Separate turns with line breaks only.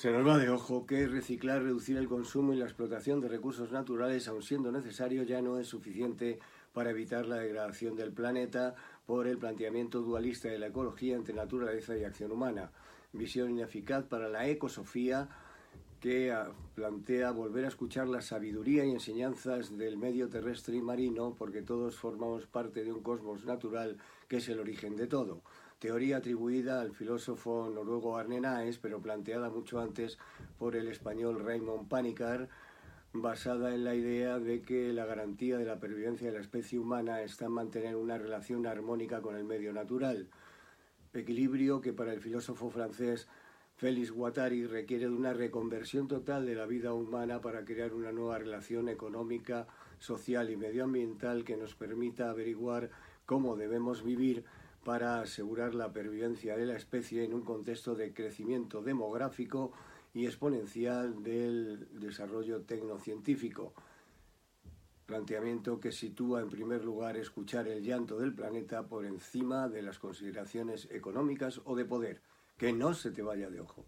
Se nos va de ojo que reciclar, reducir el consumo y la explotación de recursos naturales, aun siendo necesario, ya no es suficiente para evitar la degradación del planeta por el planteamiento dualista de la ecología entre naturaleza y acción humana. Visión ineficaz para la ecosofía que ah, plantea volver a escuchar la sabiduría y enseñanzas del medio terrestre y marino, porque todos formamos parte de un cosmos natural que es el origen de todo teoría atribuida al filósofo noruego Arne Naes, pero planteada mucho antes por el español Raymond Panikkar, basada en la idea de que la garantía de la pervivencia de la especie humana está en mantener una relación armónica con el medio natural, equilibrio que para el filósofo francés Félix Guattari requiere de una reconversión total de la vida humana para crear una nueva relación económica, social y medioambiental que nos permita averiguar cómo debemos vivir para asegurar la pervivencia de la especie en un contexto de crecimiento demográfico y exponencial del desarrollo tecnocientífico. Planteamiento que sitúa en primer lugar escuchar el llanto del planeta por encima de las consideraciones económicas o de poder. Que no se te vaya de ojo.